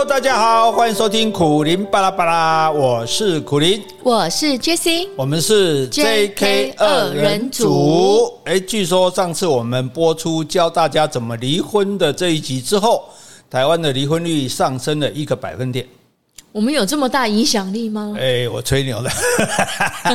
Hello，大家好，欢迎收听苦林巴拉巴拉，我是苦林，我是 Jessie，我们是 JK 二人组。哎，据说上次我们播出教大家怎么离婚的这一集之后，台湾的离婚率上升了一个百分点。我们有这么大影响力吗？哎，我吹牛的。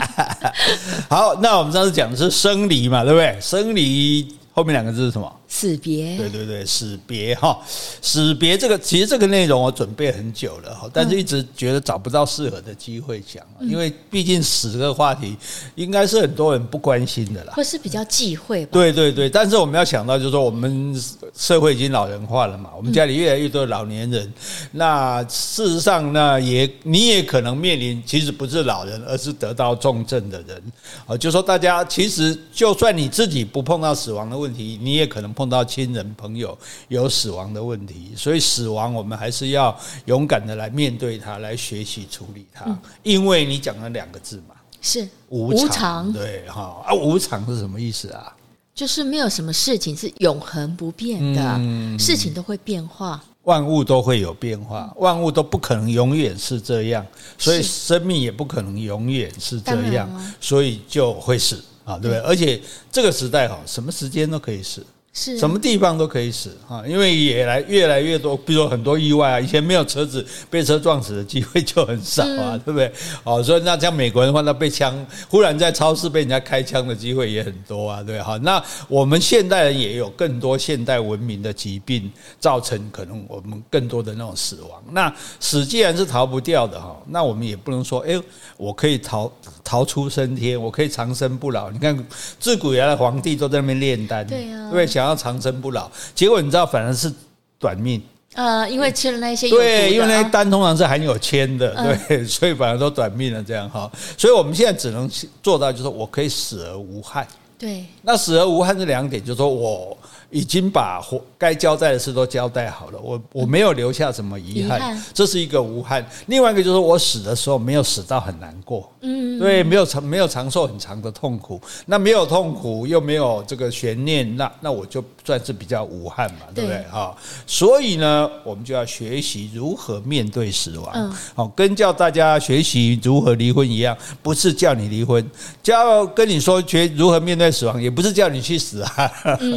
好，那我们上次讲的是生离嘛，对不对？生离后面两个字是什么？死别，对对对，死别哈，死别这个其实这个内容我准备很久了哈，但是一直觉得找不到适合的机会讲，因为毕竟死这个话题应该是很多人不关心的啦，或是比较忌讳吧。对对对，但是我们要想到就是说，我们社会已经老人化了嘛，我们家里越来越多的老年人，那事实上呢，也你也可能面临，其实不是老人，而是得到重症的人啊，就说大家其实就算你自己不碰到死亡的问题，你也可能碰。到亲人朋友有死亡的问题，所以死亡我们还是要勇敢的来面对它，来学习处理它。因为你讲了两个字嘛，是无常。对哈啊，无常是什么意思啊？就是没有什么事情是永恒不变的，事情都会变化，万物都会有变化，万物都不可能永远是这样，所以生命也不可能永远是这样，所以就会死啊，对不对？而且这个时代哈，什么时间都可以死。是什么地方都可以死啊，因为也来越来越多，比如说很多意外啊，以前没有车子被车撞死的机会就很少啊，对不对？哦，所以那像美国人的话，那被枪忽然在超市被人家开枪的机会也很多啊，对哈。那我们现代人也有更多现代文明的疾病，造成可能我们更多的那种死亡。那死既然是逃不掉的哈，那我们也不能说，哎，我可以逃逃出升天，我可以长生不老。你看自古以来的皇帝都在那边炼丹，对啊，对，想。要长生不老，结果你知道，反而是短命。呃，因为吃了那些对，因为那些丹通常是含有铅的，对，所以反而都短命了。这样哈，所以我们现在只能做到，就是我可以死而无憾。对，那死而无憾这两点，就是说我。已经把该交代的事都交代好了，我我没有留下什么遗憾，这是一个无憾。另外一个就是我死的时候没有死到很难过，嗯，对，没有长没有长寿很长的痛苦，那没有痛苦又没有这个悬念，那那我就算是比较无憾嘛，对。不对？啊？所以呢，我们就要学习如何面对死亡，好，跟教大家学习如何离婚一样，不是叫你离婚，教跟你说学如何面对死亡，也不是叫你去死啊，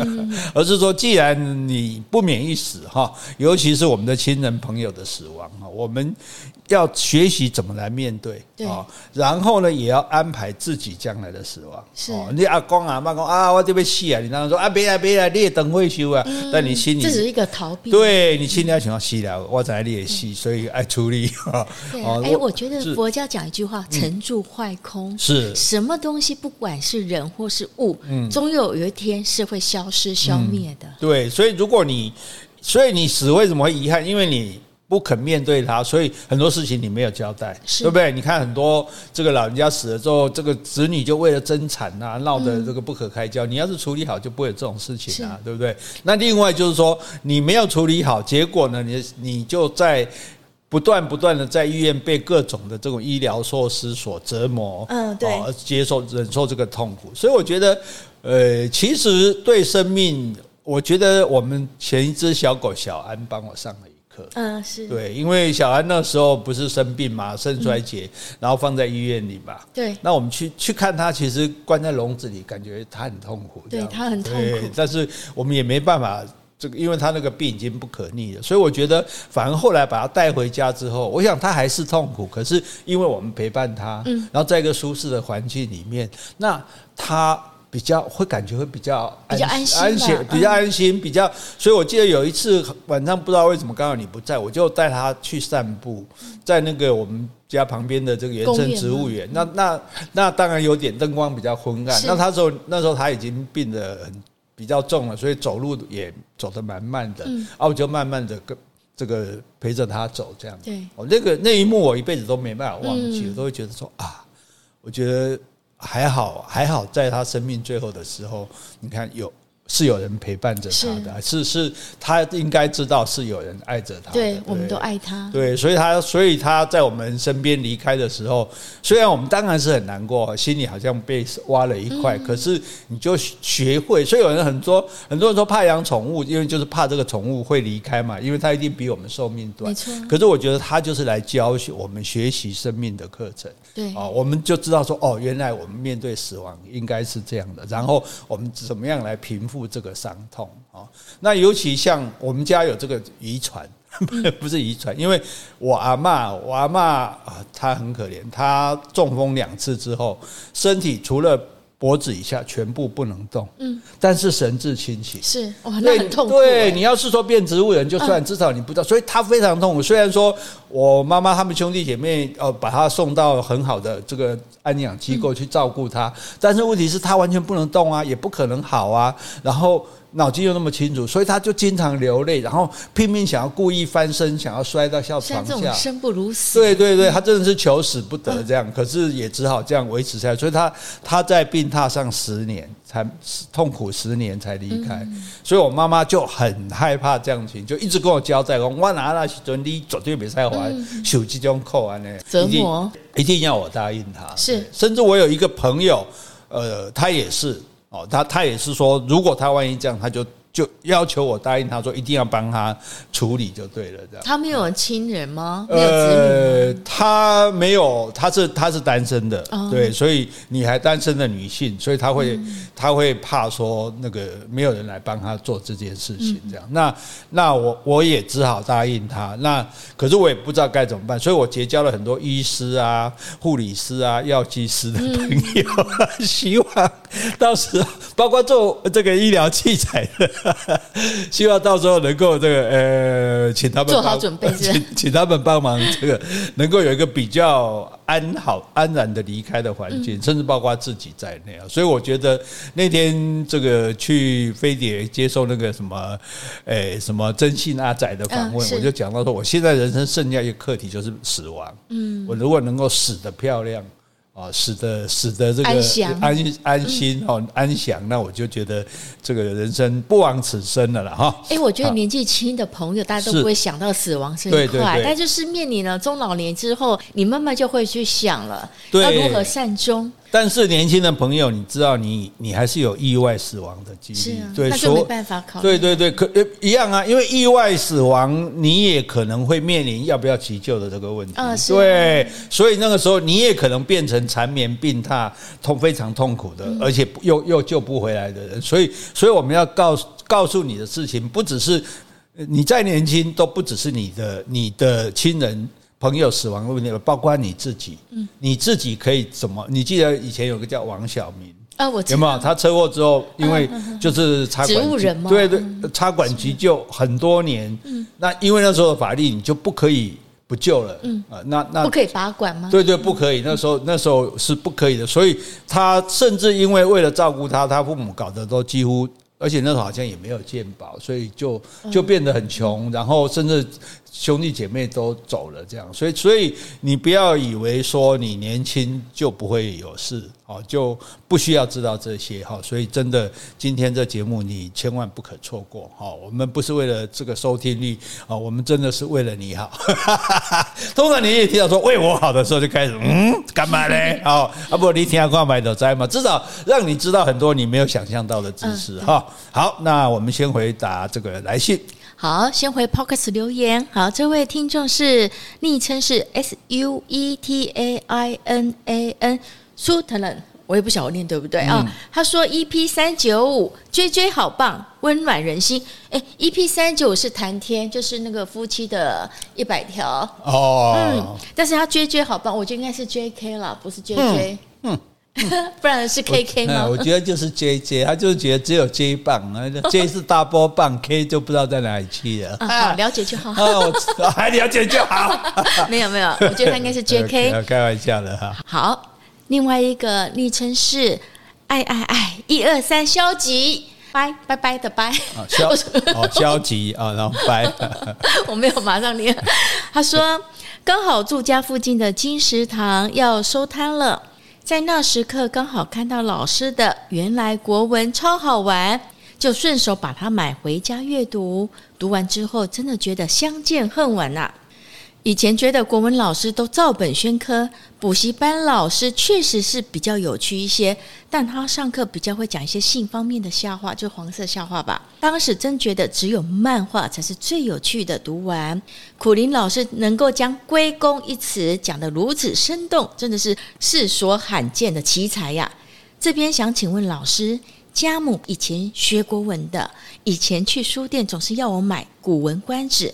而。是说，既然你不免一死哈，尤其是我们的亲人朋友的死亡哈，我们要学习怎么来面对啊，然后呢，也要安排自己将来的死亡。是，你阿公阿妈公啊，我这边死啊，你当然说啊，别来别来，你也等会修啊。但你心里这是一个逃避，对你心里要想要死了，我在你也死，所以爱处理 哈。哎，我觉得佛家讲一句话：成住坏空，是什么东西，不管是人或是物，终有有一天是会消失消灭的。对，所以如果你，所以你死为什么会遗憾？因为你不肯面对他，所以很多事情你没有交代，对不对？你看很多这个老人家死了之后，这个子女就为了争产啊，闹得这个不可开交。你要是处理好，就不会有这种事情啊，对不对？那另外就是说，你没有处理好，结果呢，你你就在不断不断的在医院被各种的这种医疗措施所折磨，嗯，对，而接受忍受这个痛苦。所以我觉得，呃，其实对生命。我觉得我们前一只小狗小安帮我上了一课。嗯，是对，因为小安那时候不是生病嘛，肾衰竭，然后放在医院里嘛。对。那我们去去看他，其实关在笼子里，感觉他很痛苦。对，他很痛苦。但是我们也没办法，这个因为他那个病已经不可逆了，所以我觉得，反而后来把他带回家之后，我想他还是痛苦，可是因为我们陪伴他，嗯，然后在一个舒适的环境里面，那它。比较会感觉会比较安比较安心，安心比较安心，比较。所以我记得有一次晚上不知道为什么刚好你不在，我就带他去散步，在那个我们家旁边的这个原生植物园。那那那当然有点灯光比较昏暗。那他说那时候他已经病得很比较重了，所以走路也走得蛮慢的。啊，我就慢慢的跟这个陪着他走这样。对，哦，那个那一幕我一辈子都没办法忘记，我都会觉得说啊，我觉得。还好，还好，在他生命最后的时候，你看有是有人陪伴着他的，是是，是他应该知道是有人爱着他。对，我们都爱他。对，所以他所以他在我们身边离开的时候，虽然我们当然是很难过，心里好像被挖了一块，可是你就学会。所以有人很多很多人说怕养宠物，因为就是怕这个宠物会离开嘛，因为它一定比我们寿命短。没错。可是我觉得他就是来教我们学习生命的课程。对。啊，我们就知道说，哦，原来我们面对死亡应该是这样的，然后我们怎么样来平复。这个伤痛啊，那尤其像我们家有这个遗传，不是遗传，因为我阿嬷，我阿嬷啊，她很可怜，她中风两次之后，身体除了脖子以下全部不能动，嗯，但是神志清醒，是哇，那很痛苦。对，你要是说变植物人就算，至少你不知道，所以他非常痛苦。虽然说我妈妈他们兄弟姐妹呃把他送到很好的这个安养机构去照顾他，但是问题是他完全不能动啊，也不可能好啊，然后。脑筋又那么清楚，所以他就经常流泪，然后拼命想要故意翻身，想要摔到校床下，生不如死。对对对，他真的是求死不得这样，可是也只好这样维持下来。所以他他在病榻上十年，才痛苦十年才离开。所以我妈妈就很害怕这样情，就一直跟我交代说：“我拿那时阵你绝对别再还手机中扣完呢，折磨一定要我答应他。”是，甚至我有一个朋友，呃，他也是。哦，他他也是说，如果他万一这样，他就。就要求我答应他说一定要帮他处理就对了，这样。他没有亲人吗？没有子女吗？呃，他没有，他是他是单身的，哦、对，所以你还单身的女性，所以他会、嗯、他会怕说那个没有人来帮他做这件事情，这样。嗯、那那我我也只好答应他。那可是我也不知道该怎么办，所以我结交了很多医师啊、护理师啊、药剂师的朋友，嗯、希望到时候包括做这个医疗器材的。希望到时候能够这个呃，请他们做好准备，请请他们帮忙，这个能够有一个比较安好安然的离开的环境，甚至包括自己在内啊。所以我觉得那天这个去飞碟接受那个什么，诶什么征信阿仔的访问，我就讲到说，我现在人生剩下一个课题就是死亡。嗯，我如果能够死得漂亮。啊，使得使得这个安安安心哦，安详，那我就觉得这个人生不枉此生了啦哈。哎，我觉得年纪轻的朋友，大家都不会想到死亡这一块，但就是面临了中老年之后，你慢慢就会去想了，要如何善终。但是年轻的朋友，你知道你，你你还是有意外死亡的几率，是啊、对，那就没办法考虑。对对对，可一样啊，因为意外死亡，你也可能会面临要不要急救的这个问题。啊、对，所以那个时候你也可能变成缠绵病榻、痛非常痛苦的，嗯、而且又又救不回来的人。所以，所以我们要告诉告诉你的事情，不只是你再年轻，都不只是你的你的亲人。朋友死亡的问题，包括你自己，你自己可以怎么？你记得以前有个叫王小明啊，我有没有？他车祸之后，因为就是插管？对对，插管急救很多年。那因为那时候的法律，你就不可以不救了。嗯啊，那那不可以拔管吗？对对，不可以。那时候那时候是不可以的。所以他甚至因为为了照顾他，他父母搞得都几乎，而且那时候好像也没有健保，所以就就变得很穷，然后甚至。兄弟姐妹都走了，这样，所以所以你不要以为说你年轻就不会有事，哦，就不需要知道这些，哈，所以真的今天这节目你千万不可错过，哈，我们不是为了这个收听率，啊，我们真的是为了你好。通常你也听到说为我好的时候就开始，嗯，干嘛呢？哦，啊不，你听下买的灾嘛？至少让你知道很多你没有想象到的知识，哈。好，那我们先回答这个来信。好，先回 p o c k e t 留言。好，这位听众是昵称是 S U E T A I N A N Sutherland，我也不晓得我念对不对啊？嗯、他说 EP 三九五 J J 好棒，温暖人心。哎，EP 三九五是谈天，就是那个夫妻的一百条哦。嗯，但是他 J J 好棒，我觉得应该是 J K 了，不是 J J。嗯。嗯 不然是 K K 吗？我觉得就是 J J，他就是觉得只有 J 棒啊，J 是大波棒，K 就不知道在哪里去了。啊，了解就好。还了解就好。没有没有，我觉得他应该是 J K。开玩笑的哈。好，另外一个昵称是爱爱爱一二三消极拜拜拜的拜。消哦消极啊，然后拜。我没有马上念。他说刚好住家附近的金石堂要收摊了。在那时刻，刚好看到老师的原来国文超好玩，就顺手把它买回家阅读。读完之后，真的觉得相见恨晚呐、以前觉得国文老师都照本宣科，补习班老师确实是比较有趣一些，但他上课比较会讲一些性方面的笑话，就黄色笑话吧。当时真觉得只有漫画才是最有趣的。读完，苦林老师能够将“归功”一词讲得如此生动，真的是世所罕见的奇才呀。这边想请问老师，家母以前学国文的，以前去书店总是要我买《古文观止》。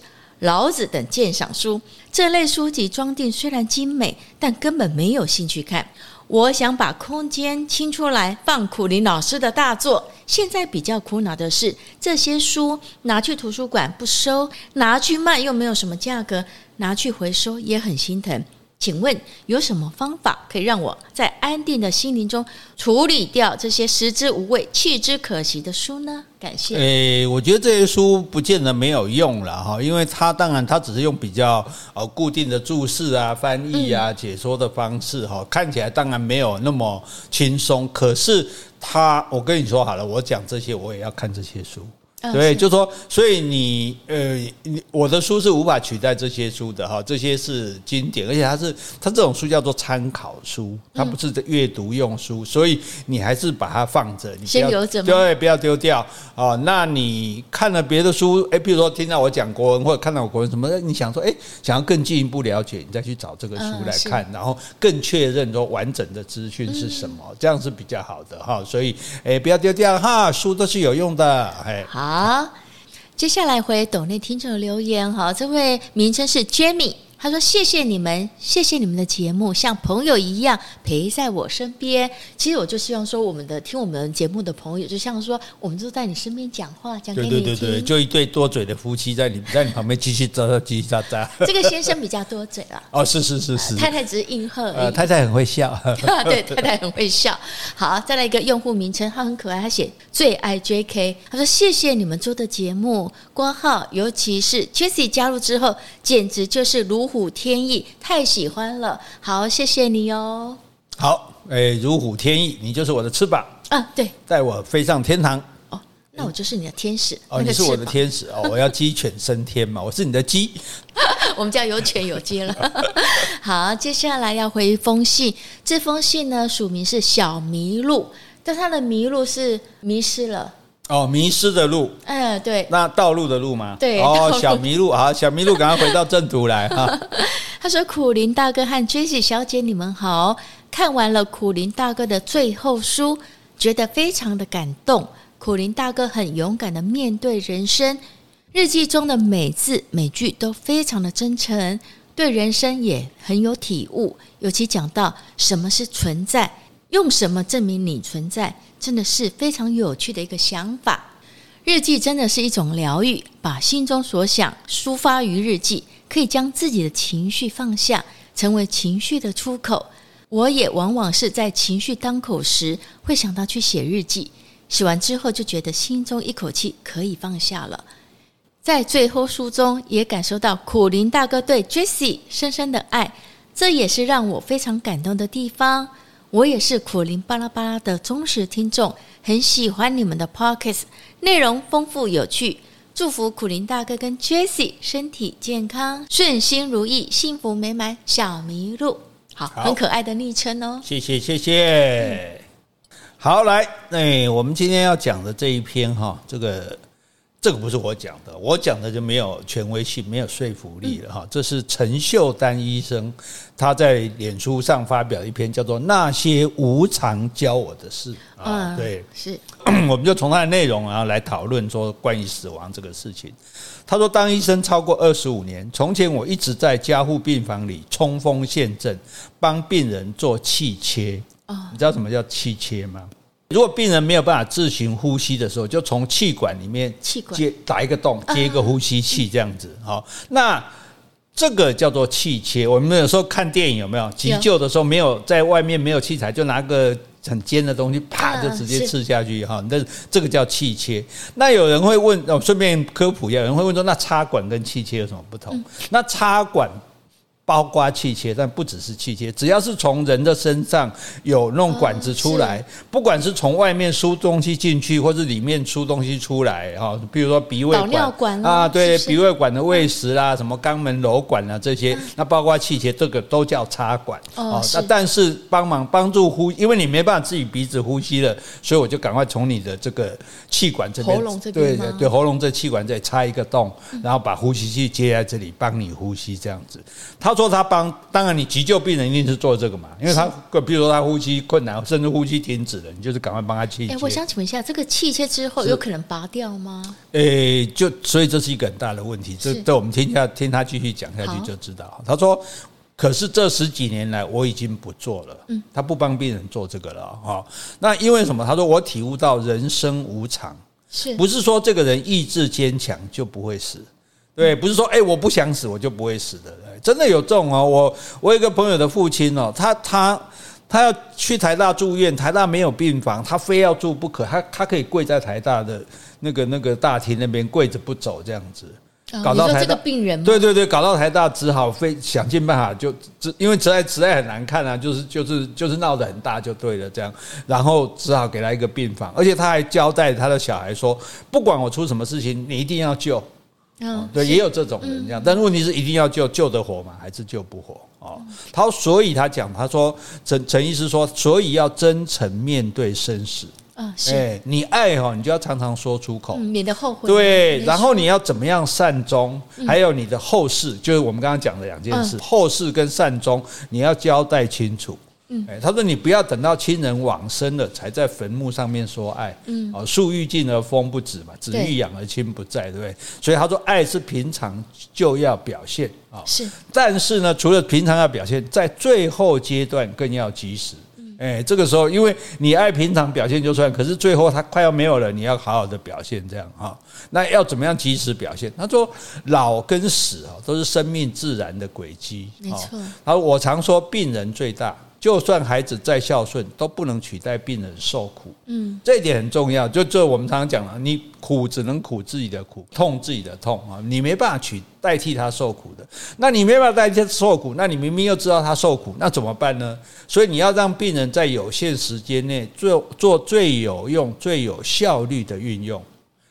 老子等鉴赏书，这类书籍装订虽然精美，但根本没有兴趣看。我想把空间清出来放苦林老师的大作。现在比较苦恼的是，这些书拿去图书馆不收，拿去卖又没有什么价格，拿去回收也很心疼。请问有什么方法可以让我在安定的心灵中处理掉这些食之无味、弃之可惜的书呢？感谢。诶，我觉得这些书不见得没有用了哈，因为它当然它只是用比较呃固定的注释啊、翻译啊、解说的方式哈，看起来当然没有那么轻松。可是它，我跟你说好了，我讲这些我也要看这些书。对，就说，所以你呃，你我的书是无法取代这些书的哈，这些是经典，而且它是它这种书叫做参考书，它不是阅读用书，所以你还是把它放着，你先留着，对，不要丢掉啊。那你看了别的书，哎，比如说听到我讲国文，或者看到我国文什么，你想说，哎，想要更进一步了解，你再去找这个书来看，然后更确认说完整的资讯是什么，这样是比较好的哈。所以，哎，不要丢掉哈，书都是有用的，哎，好。好，接下来回岛内听众留言哈，这位名称是 Jamie。他说：“谢谢你们，谢谢你们的节目，像朋友一样陪在我身边。其实我就希望说，我们的听我们节目的朋友，就像说，我们就在你身边讲话，讲给你听。对对对对，就一对多嘴的夫妻在你 在你旁边叽叽喳喳，叽叽喳喳。这个先生比较多嘴了。哦，是是是是，太太只是应和。呃，太太很会笑。对，太太很会笑。好，再来一个用户名称，他很可爱，他写最爱 JK。他说：谢谢你们做的节目，括号，尤其是 Jessie 加入之后，简直就是如。”如虎添翼，太喜欢了。好，谢谢你哦。好，哎，如虎添翼，你就是我的翅膀啊，对，带我飞上天堂。哦，那我就是你的天使。哦，你是我的天使哦，我要鸡犬升天嘛，我是你的鸡。我们家有犬有鸡了。好，接下来要回一封信，这封信呢，署名是小麋鹿，但他的麋鹿是迷失了。哦，迷失的路，嗯，对，那道路的路吗？对，哦，小麋鹿好，小麋鹿，赶快回到正途来哈。他说：“苦林大哥和 Jessie 小姐，你们好，看完了苦林大哥的最后书，觉得非常的感动。苦林大哥很勇敢的面对人生，日记中的每字每句都非常的真诚，对人生也很有体悟。尤其讲到什么是存在，用什么证明你存在。”真的是非常有趣的一个想法。日记真的是一种疗愈，把心中所想抒发于日记，可以将自己的情绪放下，成为情绪的出口。我也往往是在情绪当口时，会想到去写日记，写完之后就觉得心中一口气可以放下了。在最后书中也感受到苦林大哥对 Jessie 深深的爱，这也是让我非常感动的地方。我也是苦苓巴拉巴拉的忠实听众，很喜欢你们的 pocket 内容丰富有趣。祝福苦苓大哥跟 Jessie 身体健康、顺心如意、幸福美满。小麋鹿，好，好很可爱的昵称哦。谢谢谢谢。好，来，哎，我们今天要讲的这一篇哈，这个。这个不是我讲的，我讲的就没有权威性，没有说服力了哈。这是陈秀丹医生他在脸书上发表一篇叫做《那些无常教我的事》啊，对，是，我们就从他的内容啊来讨论说关于死亡这个事情。他说，当医生超过二十五年，从前我一直在加护病房里冲锋陷阵，帮病人做气切。你知道什么叫气切吗？如果病人没有办法自行呼吸的时候，就从气管里面接打一个洞，接一个呼吸器这样子。好，那这个叫做气切。我们有时候看电影有没有急救的时候，没有在外面没有器材，就拿个很尖的东西，啪就直接刺下去哈。那这个叫气切。那有人会问，哦，顺便科普一下，有人会问说，那插管跟气切有什么不同？那插管包括气切，但不只是气切，只要是从人的身上有那种管子出来，哦、不管是从外面输东西进去，或是里面输东西出来，哈，比如说鼻胃管，管啊，对，是是。鼻胃管的喂食啦，什么肛门瘘管啊这些，嗯、那包括气切，这个都叫插管，哦，那但是帮忙帮助呼，因为你没办法自己鼻子呼吸了，所以我就赶快从你的这个气管这边，喉咙这边，对对对，喉咙这气管这里插一个洞，然后把呼吸器接在这里，帮你呼吸这样子，他。说他帮，当然你急救病人一定是做这个嘛，因为他，比如说他呼吸困难，甚至呼吸停止了，你就是赶快帮他气切。哎，我想请问一下，这个气切之后有可能拔掉吗？哎，就所以这是一个很大的问题。这这我们听下听他继续讲下去就知道。他说，可是这十几年来我已经不做了，嗯，他不帮病人做这个了哈。那因为什么？他说我体悟到人生无常，是不是说这个人意志坚强就不会死？对，不是说哎我不想死我就不会死的。真的有这种哦，我我有一个朋友的父亲哦，他他他要去台大住院，台大没有病房，他非要住不可，他他可以跪在台大的那个那个大厅那边跪着不走这样子，搞到台大，哦、这个病人对对对，搞到台大只好非想尽办法就只因为实在实在很难看啊，就是就是就是闹得很大就对了这样，然后只好给他一个病房，而且他还交代他的小孩说，不管我出什么事情，你一定要救。嗯，对，也有这种人这样，但是问题是一定要救，救得活吗？还是救不活？哦，他所以他讲，他说陈陈医师说，所以要真诚面对生死。嗯，是。哎，你爱哈，你就要常常说出口，免得后悔。对，然后你要怎么样善终？还有你的后事，就是我们刚刚讲的两件事，后事跟善终，你要交代清楚。嗯，他说你不要等到亲人往生了，才在坟墓上面说爱。嗯，哦，树欲静而风不止嘛，子欲养而亲不在，对不对？所以他说爱是平常就要表现啊。是，但是呢，除了平常要表现，在最后阶段更要及时。哎，这个时候，因为你爱平常表现就算，可是最后他快要没有了，你要好好的表现，这样啊。那要怎么样及时表现？他说，老跟死啊，都是生命自然的轨迹。没错。他说我常说，病人最大。就算孩子再孝顺，都不能取代病人受苦。嗯，这一点很重要。就这我们常常讲了，你苦只能苦自己的苦，痛自己的痛啊，你没办法取代替他受苦的。那你没办法代替他受苦，那你明明又知道他受苦，那怎么办呢？所以你要让病人在有限时间内做做最有用、最有效率的运用，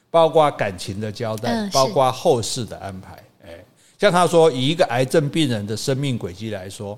包括感情的交代，包括后事的安排。哎，像他说，以一个癌症病人的生命轨迹来说。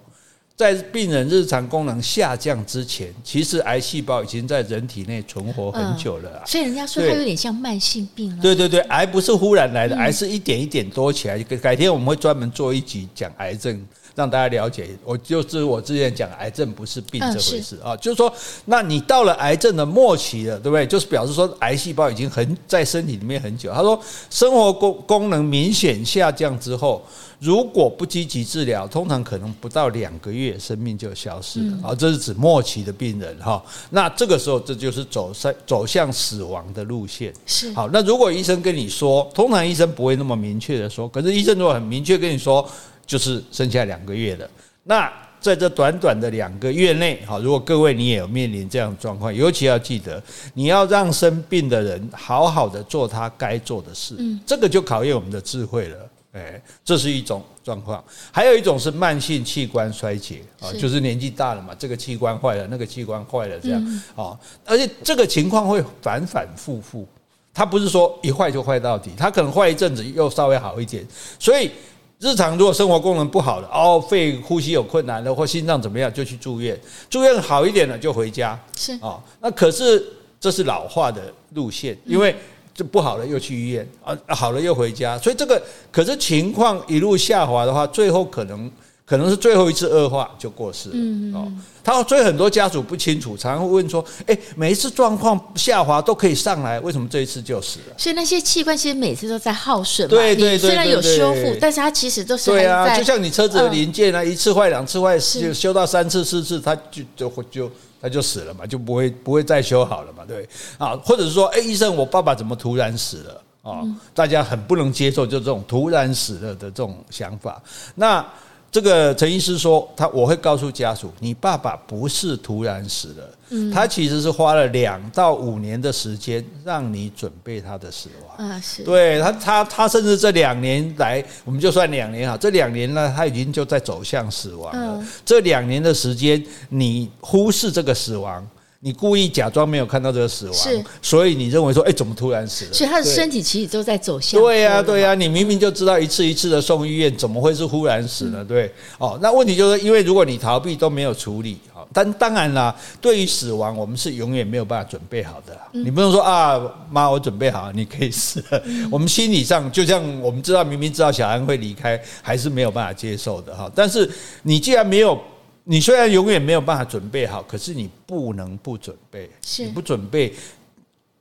在病人日常功能下降之前，其实癌细胞已经在人体内存活很久了，啊。所以人家说它有点像慢性病了。对对对，癌不是忽然来的，癌是一点一点多起来。改天我们会专门做一集讲癌症。让大家了解，我就是我之前讲，癌症不是病这回事啊，就是说，那你到了癌症的末期了，对不对？就是表示说，癌细胞已经很在身体里面很久。他说，生活功功能明显下降之后，如果不积极治疗，通常可能不到两个月，生命就消失了啊。这是指末期的病人哈。那这个时候，这就是走向走向死亡的路线。是好，那如果医生跟你说，通常医生不会那么明确的说，可是医生如果很明确跟你说。就是剩下两个月了。那在这短短的两个月内，哈，如果各位你也有面临这样的状况，尤其要记得，你要让生病的人好好的做他该做的事。嗯，这个就考验我们的智慧了。哎，这是一种状况。还有一种是慢性器官衰竭啊，就是年纪大了嘛，这个器官坏了，那个器官坏了，这样啊。而且这个情况会反反复复，它不是说一坏就坏到底，它可能坏一阵子又稍微好一点，所以。日常如果生活功能不好的哦，肺呼吸有困难的或心脏怎么样，就去住院。住院好一点了就回家。是啊，那可是这是老化的路线，因为这不好了又去医院啊，好了又回家。所以这个可是情况一路下滑的话，最后可能。可能是最后一次恶化就过世了哦。他所以很多家属不清楚，常常会问说：“诶，每一次状况下滑都可以上来，为什么这一次就死了？”所以那些器官其实每次都在耗损嘛。对对对，虽然有修复，但是它其实都是对啊。就像你车子的零件啊，一次坏两次坏，就修到三次四次，它就就就它就死了嘛，就不会不会再修好了嘛，对啊。或者是说，诶，医生，我爸爸怎么突然死了啊？大家很不能接受就这种突然死了的这种想法。那这个陈医师说，他我会告诉家属，你爸爸不是突然死了，嗯，他其实是花了两到五年的时间让你准备他的死亡啊，是对他他他甚至这两年来，我们就算两年哈，这两年呢，他已经就在走向死亡了。这两年的时间，你忽视这个死亡。你故意假装没有看到这个死亡，是，所以你认为说，哎，怎么突然死了？所以他的身体其实都在走向。对呀，对呀，你明明就知道一次一次的送医院，怎么会是忽然死呢？对，哦，那问题就是因为如果你逃避都没有处理，好，但当然啦，对于死亡，我们是永远没有办法准备好的。你不能说啊，妈，我准备好，你可以死了。我们心理上就像我们知道，明明知道小安会离开，还是没有办法接受的哈。但是你既然没有。你虽然永远没有办法准备好，可是你不能不准备。是，你不准备，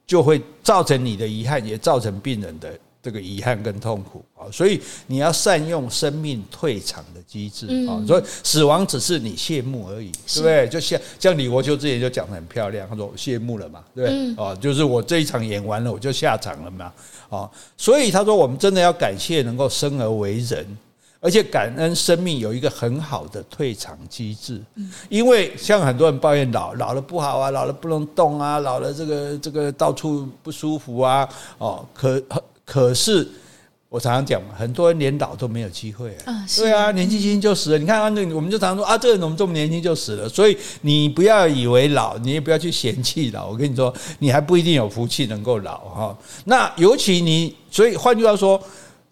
就会造成你的遗憾，也造成病人的这个遗憾跟痛苦啊。所以你要善用生命退场的机制啊。所以死亡只是你谢幕而已，对不对？就像像李国秋之前就讲的很漂亮，他说谢幕了嘛，对不对？哦，就是我这一场演完了，我就下场了嘛。啊，所以他说我们真的要感谢能够生而为人。而且感恩生命有一个很好的退场机制，因为像很多人抱怨老老了不好啊，老了不能动啊，老了这个这个到处不舒服啊，哦，可可是我常常讲嘛，很多人连老都没有机会啊，对啊，年纪轻轻就死了。你看啊，那我们就常常说啊，这个人怎么这么年轻就死了？所以你不要以为老，你也不要去嫌弃老。我跟你说，你还不一定有福气能够老哈。那尤其你，所以换句话说。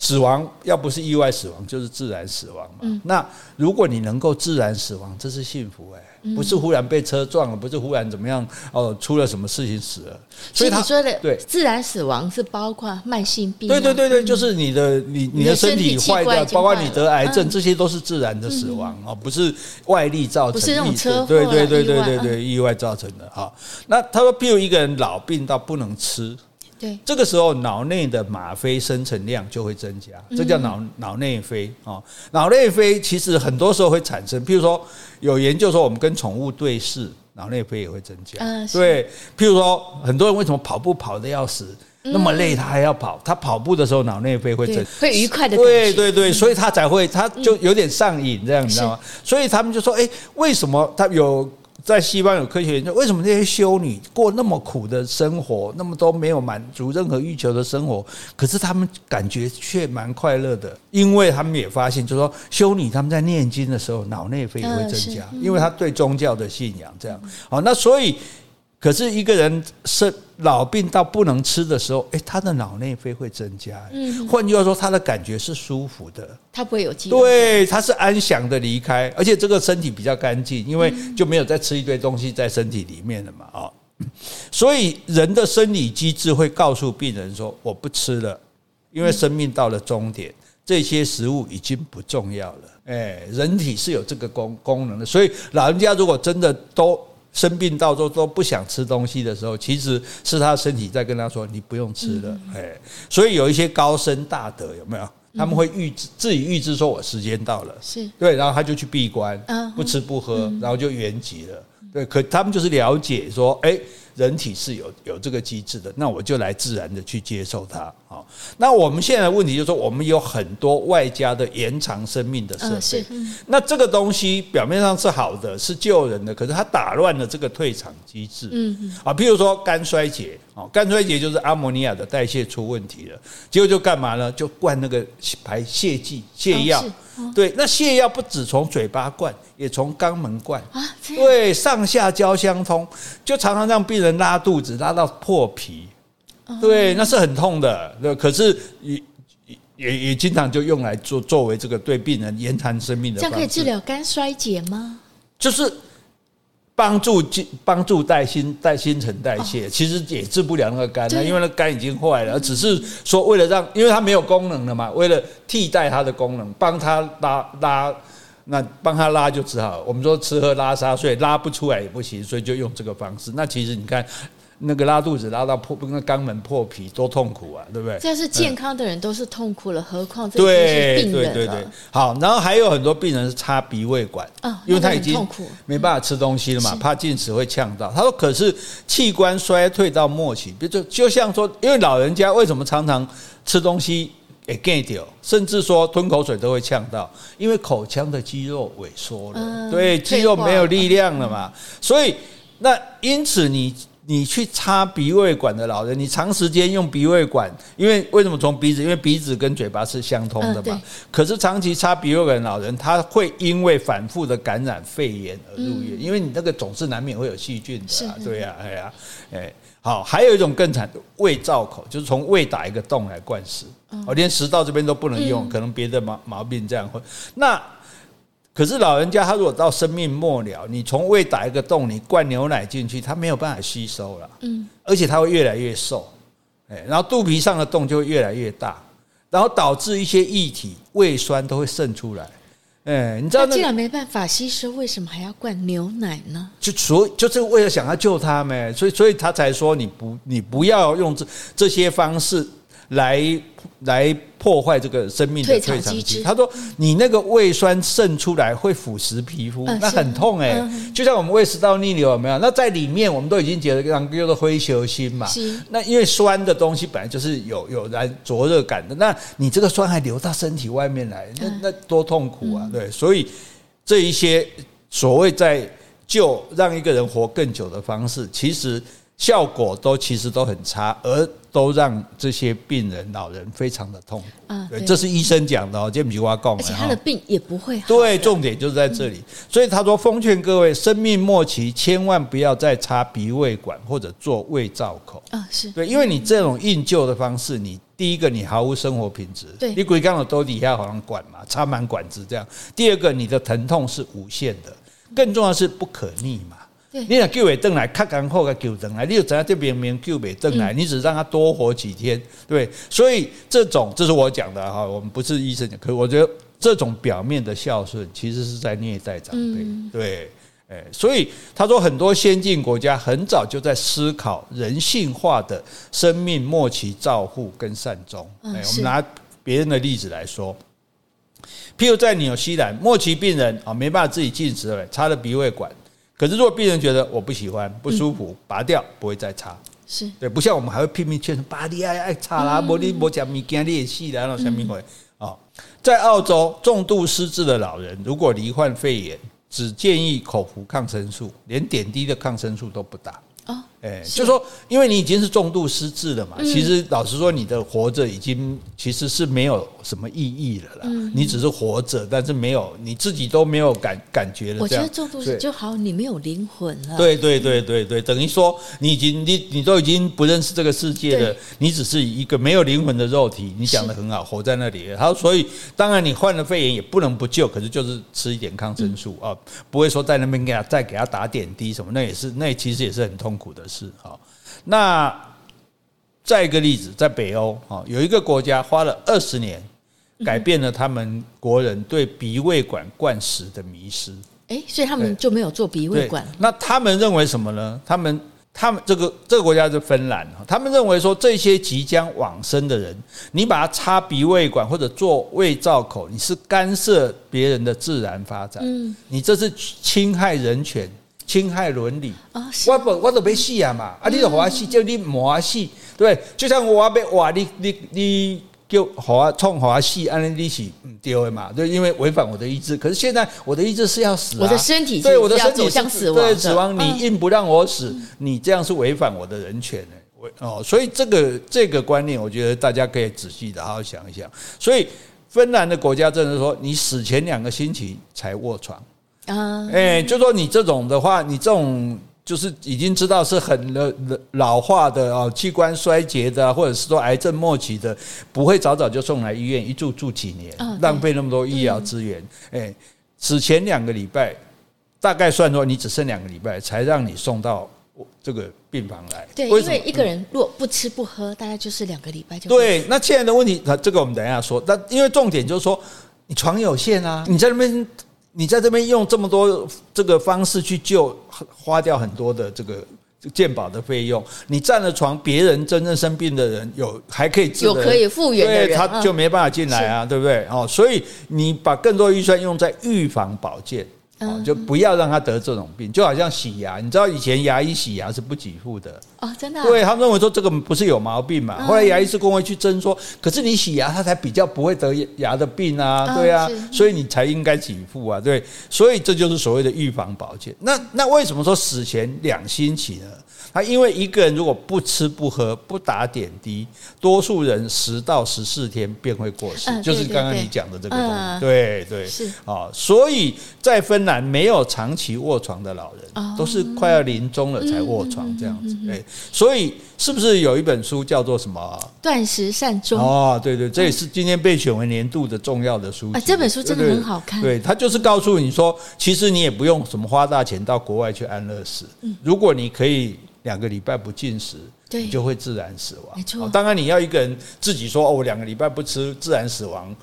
死亡要不是意外死亡，就是自然死亡嘛。嗯、那如果你能够自然死亡，这是幸福哎、欸，不是忽然被车撞了，不是忽然怎么样哦，出了什么事情死了。所以他说的对，自然死亡是包括慢性病。对对对对，就是你的你你的身体坏掉，包括你得癌症，这些都是自然的死亡啊，不是外力造成的。不是那种车祸，对对对对对对，意外造成的啊。那他说，比如一个人老病到不能吃。对，这个时候脑内的吗啡生成量就会增加，这叫脑脑内啡啊。脑内啡其实很多时候会产生，譬如说有研究说，我们跟宠物对视，脑内啡也会增加。对，譬如说很多人为什么跑步跑得要死，那么累他还要跑，他跑步的时候脑内啡会增，会愉快的。对对对，所以他才会，他就有点上瘾这样，你知道吗？所以他们就说，哎，为什么他有？在西方有科学研究，为什么这些修女过那么苦的生活，那么都没有满足任何欲求的生活，可是他们感觉却蛮快乐的？因为他们也发现，就是说修女他们在念经的时候，脑内啡也会增加，因为他对宗教的信仰这样。好，那所以。可是一个人生老病到不能吃的时候，诶，他的脑内啡会增加。嗯，换句话说，他的感觉是舒服的，他不会有饥饿。对，他是安详的离开，而且这个身体比较干净，因为就没有再吃一堆东西在身体里面了嘛。啊，所以人的生理机制会告诉病人说：“我不吃了，因为生命到了终点，这些食物已经不重要了。”诶，人体是有这个功功能的，所以老人家如果真的都。生病到都都不想吃东西的时候，其实是他身体在跟他说：“你不用吃了。”哎，所以有一些高僧大德有没有？他们会预知自己预知说：“我时间到了。”是对，然后他就去闭关，不吃不喝，然后就圆寂了。对，可他们就是了解说：“哎。”人体是有有这个机制的，那我就来自然的去接受它。好，那我们现在的问题就是说，我们有很多外加的延长生命的设备。那这个东西表面上是好的，是救人的，可是它打乱了这个退场机制。嗯啊，譬如说肝衰竭，哦，肝衰竭就是阿摩尼亚的代谢出问题了，结果就干嘛呢？就灌那个排泄剂、泻药。对，那泻药不止从嘴巴灌，也从肛门灌啊。对，上下交相通，就常常让病人拉肚子，拉到破皮。对，那是很痛的。对，可是也也也经常就用来做作为这个对病人延长生命的。这样可以治疗肝衰竭吗？就是。帮助帮助代新代新陈代谢，其实也治不了那个肝，因为那肝已经坏了。只是说为了让，因为它没有功能了嘛，为了替代它的功能，帮它拉拉，那帮它拉就只好。我们说吃喝拉撒睡拉不出来也不行，所以就用这个方式。那其实你看。那个拉肚子拉到破，那肛门破皮多痛苦啊，对不对？这是健康的人都是痛苦了，何况这些病人？对对对对。好，然后还有很多病人是插鼻胃管，因为他已经没办法吃东西了嘛，怕进食会呛到。他说：“可是器官衰退到末期，比如就就像说，因为老人家为什么常常吃东西也 get 掉，甚至说吞口水都会呛到，因为口腔的肌肉萎缩了，嗯、对，肌肉没有力量了嘛，所以那因此你。你去插鼻胃管的老人，你长时间用鼻胃管，因为为什么从鼻子？因为鼻子跟嘴巴是相通的嘛。可是长期插鼻胃管的老人，他会因为反复的感染肺炎而入院，因为你那个总是难免会有细菌的啊。对呀，哎呀，哎，好，还有一种更惨的胃造口，就是从胃打一个洞来灌食，哦，连食道这边都不能用，可能别的毛毛病这样会那。可是老人家他如果到生命末了，你从胃打一个洞，你灌牛奶进去，他没有办法吸收了，嗯，而且他会越来越瘦，哎，然后肚皮上的洞就会越来越大，然后导致一些液体胃酸都会渗出来，哎，你知道那既然没办法吸收，为什么还要灌牛奶呢？就所就是为了想要救他们，所以所以他才说你不你不要用这这些方式。来来破坏这个生命的退场机制。他说：“你那个胃酸渗出来会腐蚀皮肤，那很痛哎、欸。就像我们胃食道逆流有没有？那在里面我们都已经觉得让叫做灰球心嘛。那因为酸的东西本来就是有有燃灼热感的。那你这个酸还流到身体外面来，那那多痛苦啊！对，所以这一些所谓在救让一个人活更久的方式，其实效果都其实都很差，而。”都让这些病人、老人非常的痛苦。啊，对，这是医生讲的哦，这不是我讲的。而且他的病也不会好。对，重点就是在这里。所以他说，奉劝各位，生命末期千万不要再插鼻胃管或者做胃造口。啊，是对，因为你这种硬救的方式，你第一个你毫无生活品质。对，你鬼刚的兜底下好像管嘛，插满管子这样。第二个，你的疼痛是无限的，更重要的是不可逆嘛。你若救袂回来，较艰苦个救回来，你就知影这明明救袂回来，你只让他多活几天，对，所以这种这是我讲的哈，我们不是医生讲，可我觉得这种表面的孝顺，其实是在虐待长辈，对，哎，所以他说很多先进国家很早就在思考人性化的生命末期照护跟善终，哎，我们拿别人的例子来说，譬如在纽西兰，末期病人啊没办法自己进食了，插了鼻胃管。可是，如果病人觉得我不喜欢、不舒服，拔掉不会再插，是。对，不像我们还会拼命劝说拔你，爱爱插啦，无你无讲物件你也死啦，那什么鬼啊？在澳洲，重度失智的老人如果罹患肺炎，只建议口服抗生素，连点滴的抗生素都不打。哎，就是说，因为你已经是重度失智了嘛，其实老实说，你的活着已经其实是没有什么意义了啦。你只是活着，但是没有你自己都没有感感觉了。我觉得重度失就好，你没有灵魂了。对对对对对，等于说你已经你你都已经不认识这个世界了，你只是一个没有灵魂的肉体。你讲的很好，活在那里。好，所以当然你患了肺炎也不能不救，可是就是吃一点抗生素啊，不会说在那边给他再给他打点滴什么，那也是那其实也是很痛苦的。是好，那再一个例子，在北欧啊，有一个国家花了二十年，改变了他们国人对鼻胃管灌食的迷失。哎，所以他们就没有做鼻胃管。那他们认为什么呢？他们他们这个这个国家是芬兰，他们认为说，这些即将往生的人，你把他插鼻胃管或者做胃造口，你是干涉别人的自然发展，嗯，你这是侵害人权。侵害伦理，我不我都没死啊嘛，啊你就我死，叫你莫死，对，就像我要话你你你叫我冲我死，安尼你是唔对的嘛，就因为违反我的意志。可是现在我的意志是要死，我的身体对我的身体走向死亡，对死亡，你硬不让我死，你这样是违反我的人权。的，哦，所以这个这个观念，我觉得大家可以仔细的好好想一想。所以芬兰的国家政策说，你死前两个星期才卧床。啊，哎，就说你这种的话，你这种就是已经知道是很老老化的啊，器官衰竭的，或者是说癌症末期的，不会早早就送来医院，一住住几年，浪费那么多医疗资源。哎，此前两个礼拜，大概算说你只剩两个礼拜，才让你送到这个病房来。对，因为一个人如果不吃不喝，大概就是两个礼拜就。对，那现在的问题，那这个我们等一下说。那因为重点就是说，你床有限啊，你在那边。你在这边用这么多这个方式去救，花掉很多的这个鉴保的费用。你占了床，别人真正生病的人有还可以治，有可以复原的人，对，他就没办法进来啊，对不对？哦，所以你把更多预算用在预防保健，哦，就不要让他得这种病，就好像洗牙，你知道以前牙医洗牙是不给付的。哦，真的、啊，对他们认为说这个不是有毛病嘛，后来牙医是工会去争说，可是你洗牙他才比较不会得牙的病啊，对啊，所以你才应该给付啊，对，所以这就是所谓的预防保健。那那为什么说死前两星期呢？他因为一个人如果不吃不喝不打点滴，多数人十到十四天便会过世，嗯、就是刚刚你讲的这个东西。嗯、对对是啊、哦，所以在芬兰没有长期卧床的老人，哦、都是快要临终了才卧床这样子。哎、嗯，所以是不是有一本书叫做什么《断食善终》？哦，对对，这也是今天被选为年度的重要的书籍。啊，这本书真的很好看。对，他就是告诉你说，其实你也不用什么花大钱到国外去安乐死。嗯，如果你可以。两个礼拜不进食，对你就会自然死亡。没错，当然你要一个人自己说哦，我两个礼拜不吃，自然死亡。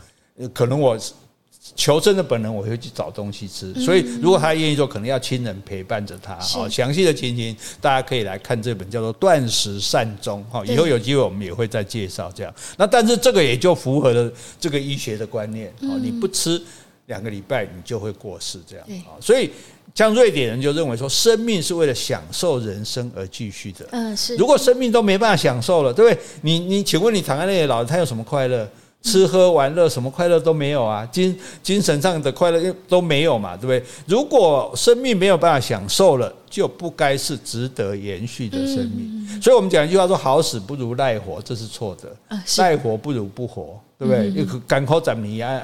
可能我求生的本能，我会去找东西吃。所以如果他愿意做，可能要亲人陪伴着他。好，详细的情形大家可以来看这本叫做《断食善终》。哈，以后有机会我们也会再介绍这样。那但是这个也就符合了这个医学的观念。好，你不吃两个礼拜，你就会过世这样。啊，所以。像瑞典人就认为说，生命是为了享受人生而继续的。嗯，是。如果生命都没办法享受了，对不对？你你，请问你躺在那里老人，他有什么快乐？吃喝玩乐，什么快乐都没有啊？精精神上的快乐都没有嘛？对不对？如果生命没有办法享受了，就不该是值得延续的生命。所以我们讲一句话说：好死不如赖活，这是错的。赖活不如不活，对不对？赶快怎么样？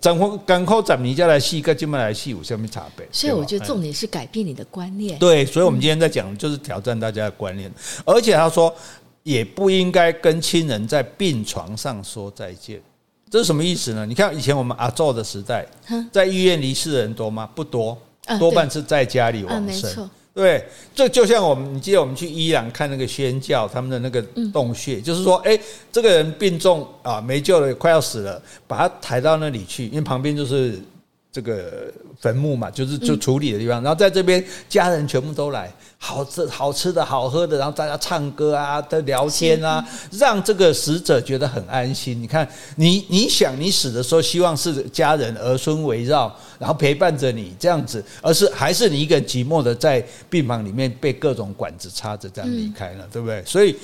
怎么赶快怎么来戏，该怎么来戏，有什么差别？所以我觉得重点是改变你的观念。对，所以我们今天在讲就是挑战大家的观念，而且他说也不应该跟亲人在病床上说再见，这是什么意思呢？你看以前我们阿祖的时代，在医院离世的人多吗？不多，多半是在家里往生。对，这就像我们，你记得我们去伊朗看那个宣教，他们的那个洞穴，嗯、就是说，哎，这个人病重啊，没救了，快要死了，把他抬到那里去，因为旁边就是这个坟墓嘛，就是就处理的地方，然后在这边家人全部都来。好吃好吃的好喝的，然后大家唱歌啊，在聊天啊，让这个死者觉得很安心。你看，你你想你死的时候，希望是家人儿孙围绕，然后陪伴着你这样子，而是还是你一个人寂寞的在病房里面被各种管子插着这样离开了，对不对？所以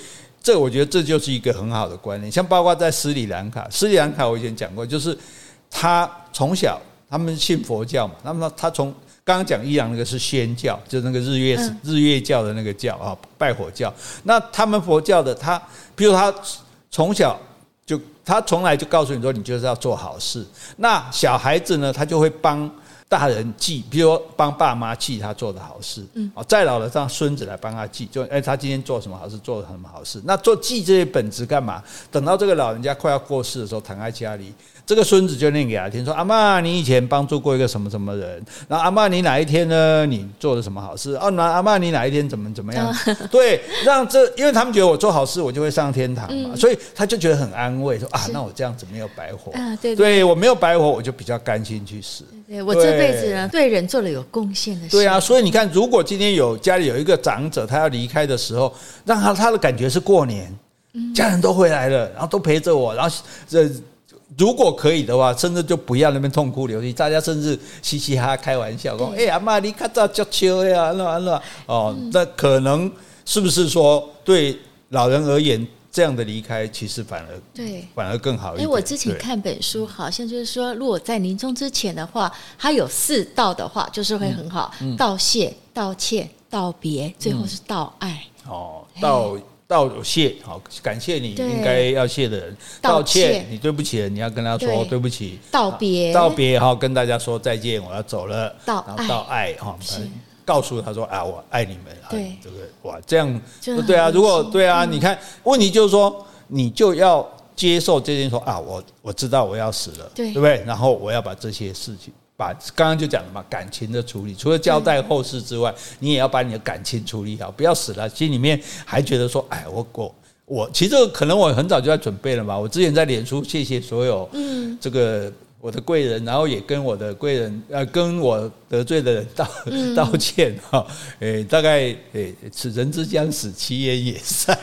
这我觉得这就是一个很好的观念。像包括在斯里兰卡，斯里兰卡我以前讲过，就是他从小他们信佛教嘛，那么他从刚刚讲伊朗那个是仙教，就是那个日月日月教的那个教啊，拜火教。那他们佛教的，他比如他从小就他从来就告诉你说，你就是要做好事。那小孩子呢，他就会帮大人记，比如说帮爸妈记他做的好事。嗯，哦再老了让孙子来帮他记，就哎他今天做什么好事，做了什么好事。那做记这些本子干嘛？等到这个老人家快要过世的时候，躺在家里。这个孙子就念给他听，说：“阿嬷，你以前帮助过一个什么什么人？然后阿嬷，你哪一天呢？你做了什么好事？哦，那阿嬷，你哪一天怎么怎么样？对，让这，因为他们觉得我做好事，我就会上天堂嘛，所以他就觉得很安慰，说啊，那我这样子没有白活，对，对我没有白活，我就比较甘心去死。对我这辈子呢，对人做了有贡献的事。对啊，所以你看，如果今天有家里有一个长者，他要离开的时候，让他他的感觉是过年，家人都回来了，然后都陪着我，然后这。”如果可以的话，甚至就不要那边痛哭流涕，大家甚至嘻嘻哈哈开玩笑说：“哎，呀妈，你看到脚球呀，那那哦，那可能是不是说对老人而言，这样的离开其实反而对反而更好一点？因为我之前看本书，好像就是说，如果在临终之前的话，他有四道的话，就是会很好：道谢、道歉、道别，最后是道爱。哦，道。道谢，好，感谢你应该要谢的人。道歉，你对不起人，你要跟他说对不起。道别，道别，哈，跟大家说再见，我要走了。道爱，道爱，哈，告诉他说啊，我爱你们。对，这个哇，这样对啊。如果对啊，你看，问题就是说，你就要接受这件说啊，我我知道我要死了，对不对？然后我要把这些事情。把刚刚就讲了嘛，感情的处理，除了交代后事之外，你也要把你的感情处理好，不要死了心里面还觉得说，哎，我我我，其实可能我很早就在准备了嘛。我之前在脸书谢谢所有，嗯，这个我的贵人，然后也跟我的贵人 呃，跟我得罪的人道道歉 哈。诶，大概诶，此人之将死，其言也善。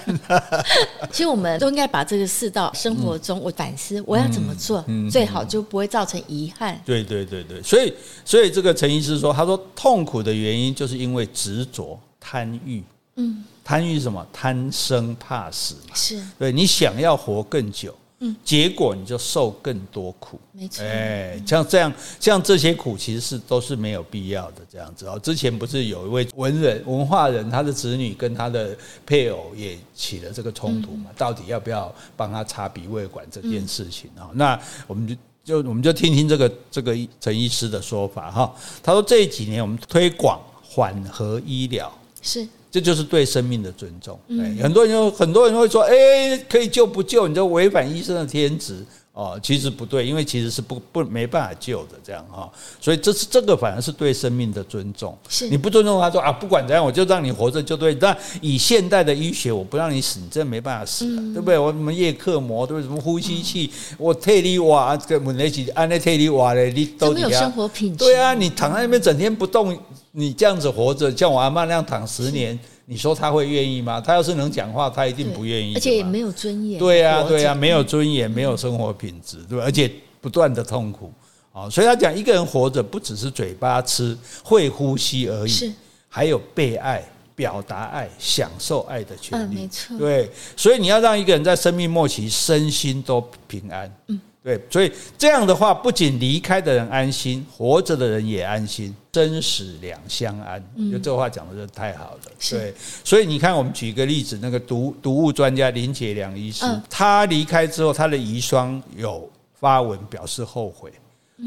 其实我们都应该把这个世道生活中，我反思我要怎么做，最好就不会造成遗憾。对对对对，所以所以这个陈医师说，他说痛苦的原因就是因为执着贪欲。嗯，贪欲是什么？贪生怕死嘛。是，对你想要活更久。嗯，结果你就受更多苦，没错。哎，像这样，像这些苦其实是都是没有必要的。这样子哦，之前不是有一位文人、文化人，他的子女跟他的配偶也起了这个冲突嘛？到底要不要帮他插鼻胃管这件事情啊？那我们就就我们就听听这个这个陈医师的说法哈。他说这几年我们推广缓和医疗是。这就是对生命的尊重。嗯，很多人很多人会说，哎，可以救不救？你就违反医生的天职哦。其实不对，因为其实是不不没办法救的这样哈。所以这是这个反而是对生命的尊重。是你不尊重他说啊，不管怎样，我就让你活着就对。但以现代的医学，我不让你死，你真的没办法死，对不对？我什么叶克膜，对不对？什么呼吸器，我替你挖，跟我们一起安那替你挖的，你都没有生活品质。对啊，你躺在那边整天不动。你这样子活着，像我阿妈那样躺十年，你说他会愿意吗？他要是能讲话，他一定不愿意。而且也没有尊严。对呀，对呀，没有尊严，没有生活品质，对吧？而且不断的痛苦啊，所以他讲一个人活着，不只是嘴巴吃、会呼吸而已，是还有被爱、表达爱、享受爱的权利。没错。对，所以你要让一个人在生命末期身心都平安。嗯。对，所以这样的话，不仅离开的人安心，活着的人也安心，生死两相安。就这话讲的就太好了。对，所以你看，我们举一个例子，那个毒毒物专家林杰良医师，他离开之后，他的遗孀有发文表示后悔。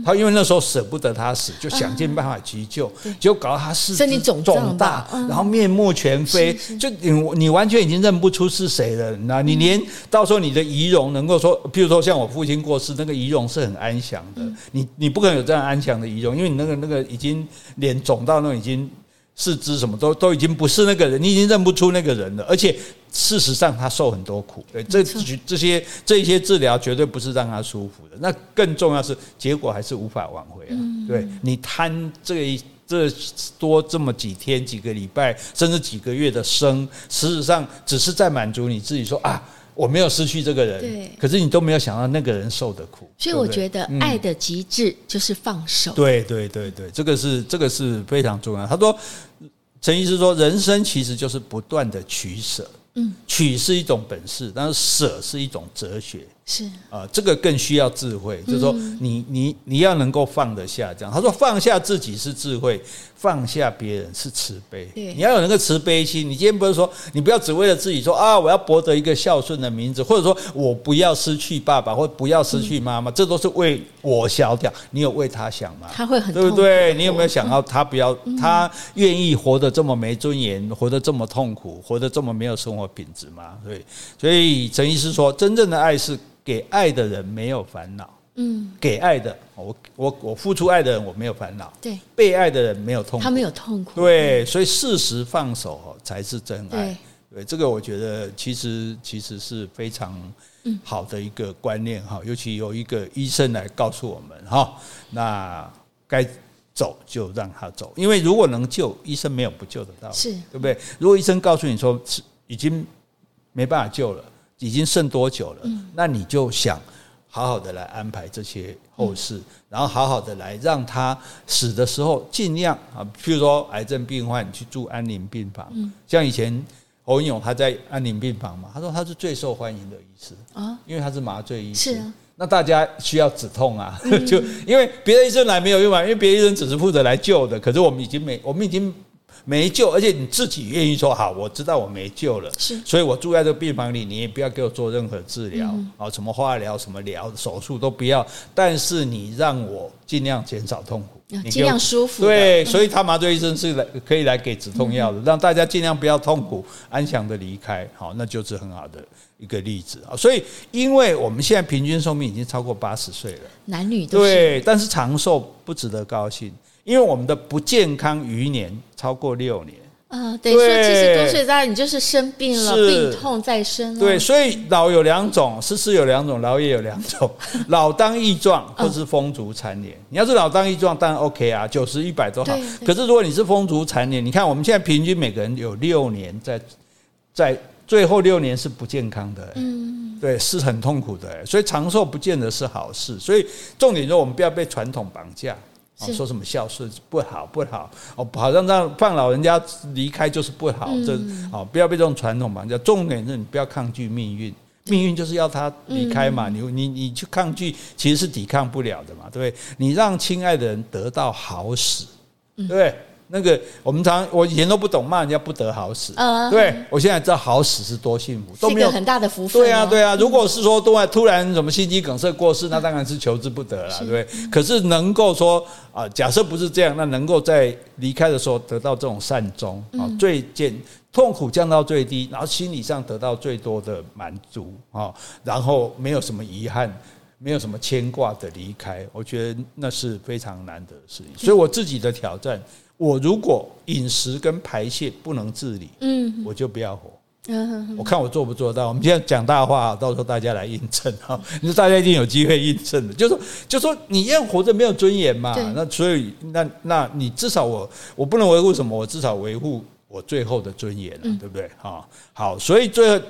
他因为那时候舍不得他死，就想尽办法急救，结果搞到他四肢肿大，然后面目全非，就你你完全已经认不出是谁了。那你连到时候你的仪容能够说，譬如说像我父亲过世，那个仪容是很安详的，你你不可能有这样安详的仪容，因为你那个那个已经脸肿到那种已经。四肢什么都都已经不是那个人，你已经认不出那个人了。而且事实上，他受很多苦。对，这这些这些治疗绝对不是让他舒服的。那更重要是结果还是无法挽回啊。对，你贪这一这多这么几天、几个礼拜，甚至几个月的生，事实上只是在满足你自己说啊。我没有失去这个人，对，可是你都没有想到那个人受的苦，所以我觉得爱的极致就是放手。对对对对，这个是这个是非常重要。他说，陈医师说，人生其实就是不断的取舍，嗯，取是一种本事，但是舍是一种哲学。是啊，这个更需要智慧，就是说你你你要能够放得下这样。他说放下自己是智慧，放下别人是慈悲。你要有那个慈悲心。你今天不是说你不要只为了自己说啊，我要博得一个孝顺的名字，或者说我不要失去爸爸，或不要失去妈妈，这都是为我消掉。你有为他想吗？他会很对不对？你有没有想到他不要他愿意活得这么没尊严，活得这么痛苦，活得这么没有生活品质吗？对，所以陈医师说，真正的爱是。给爱的人没有烦恼，嗯，给爱的我我我付出爱的人我没有烦恼，对，被爱的人没有痛苦，他没有痛苦，对，所以适时放手才是真爱，对，对，这个我觉得其实其实是非常好的一个观念哈，尤其有一个医生来告诉我们哈，那该走就让他走，因为如果能救，医生没有不救的道理，是。对不对？如果医生告诉你说是已经没办法救了。已经剩多久了？那你就想好好的来安排这些后事，然后好好的来让他死的时候尽量啊，譬如说癌症病患去住安宁病房，像以前侯文咏他在安宁病房嘛，他说他是最受欢迎的医师啊，因为他是麻醉医师，那大家需要止痛啊，就因为别的医生来没有用嘛，因为别的医生只是负责来救的，可是我们已经没，我们已经。没救，而且你自己愿意说好，我知道我没救了，是，所以我住在这个病房里，你也不要给我做任何治疗，啊，什么化疗、什么疗、手术都不要，但是你让我尽量减少痛苦，尽量舒服。对，所以他麻醉医生是来可以来给止痛药的，让大家尽量不要痛苦，安详的离开，好，那就是很好的一个例子啊。所以，因为我们现在平均寿命已经超过八十岁了，男女都对，但是长寿不值得高兴。因为我们的不健康余年超过六年，啊，等于说七十多岁，当然你就是生病了，病痛在身。对，所以老有两种，诗诗有两种，老也有两种。老当益壮，或是风烛残年。你要是老当益壮，当然 OK 啊，九十一百都好。可是如果你是风烛残年，你看我们现在平均每个人有六年在，在最后六年是不健康的。嗯，对，是很痛苦的。所以长寿不见得是好事。所以重点就是我们不要被传统绑架。说什么孝顺不好不好哦，好像让放老人家离开就是不好，这哦不要被这种传统绑架。重点是你不要抗拒命运，命运就是要他离开嘛。你你你去抗拒，其实是抵抗不了的嘛，对不对？你让亲爱的人得到好死，对不对？那个我们常我以前都不懂骂人家不得好死，嗯，对，我现在知道好死是多幸福，都没有很大的福分。对啊，对啊。如果是说突然突然什么心肌梗塞过世，那当然是求之不得了，对不对？可是能够说啊，假设不是这样，那能够在离开的时候得到这种善终啊，最减痛苦降到最低，然后心理上得到最多的满足啊，然后没有什么遗憾，没有什么牵挂的离开，我觉得那是非常难得的事情。所以我自己的挑战。我如果饮食跟排泄不能自理，嗯，我就不要活。嗯，我看我做不做到。我们现在讲大话，到时候大家来印证哈。你说大家一定有机会印证的，就说就说你要活着没有尊严嘛？那所以那那你至少我我不能维护什么？我至少维护我最后的尊严，对不对？哈，好，所以最后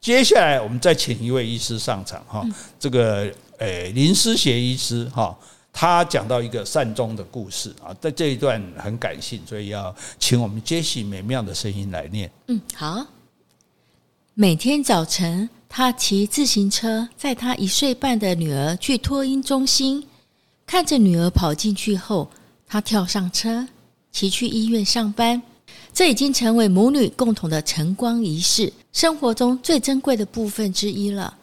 接下来我们再请一位医师上场哈。这个诶林思贤医师哈。他讲到一个善终的故事啊，在这一段很感性，所以要请我们杰西美妙的声音来念。嗯，好。每天早晨，他骑自行车载他一岁半的女儿去托婴中心，看着女儿跑进去后，他跳上车，骑去医院上班。这已经成为母女共同的晨光仪式，生活中最珍贵的部分之一了。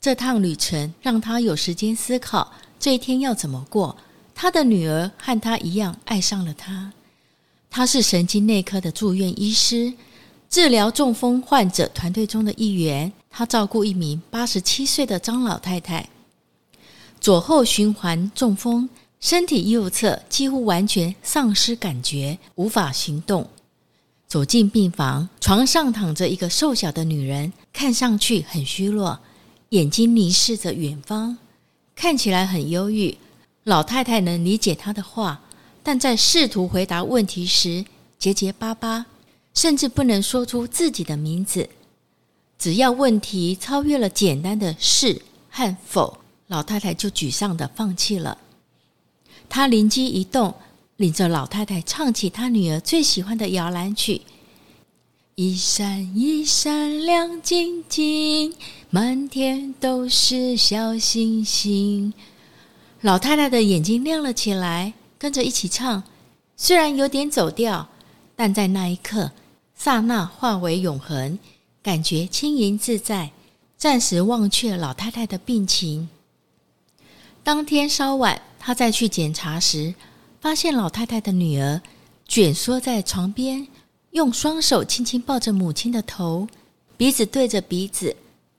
这趟旅程让他有时间思考。这一天要怎么过？他的女儿和他一样爱上了他。他是神经内科的住院医师，治疗中风患者团队中的一员。他照顾一名八十七岁的张老太太，左后循环中风，身体右侧几乎完全丧失感觉，无法行动。走进病房，床上躺着一个瘦小的女人，看上去很虚弱，眼睛凝视着远方。看起来很忧郁，老太太能理解他的话，但在试图回答问题时结结巴巴，甚至不能说出自己的名字。只要问题超越了简单的是和否，老太太就沮丧地放弃了。他灵机一动，领着老太太唱起他女儿最喜欢的摇篮曲：一闪一闪亮晶晶。满天都是小星星，老太太的眼睛亮了起来，跟着一起唱。虽然有点走调，但在那一刻，刹那化为永恒，感觉轻盈自在，暂时忘却老太太的病情。当天稍晚，他再去检查时，发现老太太的女儿蜷缩在床边，用双手轻轻抱着母亲的头，鼻子对着鼻子。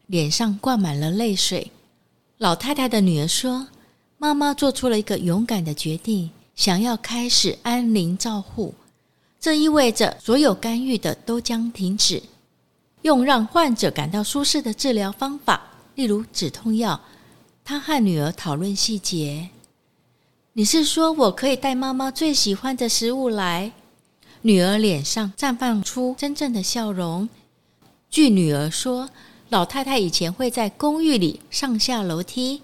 脸上挂满了泪水。老太太的女儿说：“妈妈做出了一个勇敢的决定，想要开始安宁照护。这意味着所有干预的都将停止，用让患者感到舒适的治疗方法，例如止痛药。”她和女儿讨论细节。你是说我可以带妈妈最喜欢的食物来？女儿脸上绽放出真正的笑容。据女儿说。老太太以前会在公寓里上下楼梯，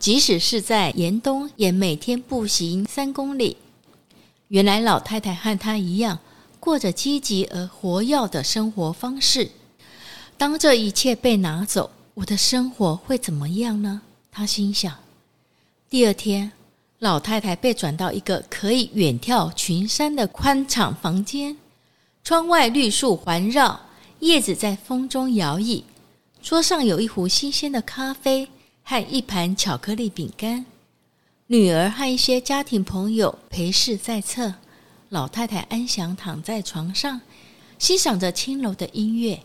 即使是在严冬，也每天步行三公里。原来老太太和她一样，过着积极而活跃的生活方式。当这一切被拿走，我的生活会怎么样呢？她心想。第二天，老太太被转到一个可以远眺群山的宽敞房间，窗外绿树环绕，叶子在风中摇曳。桌上有一壶新鲜的咖啡和一盘巧克力饼干，女儿和一些家庭朋友陪侍在侧。老太太安详躺在床上，欣赏着轻柔的音乐。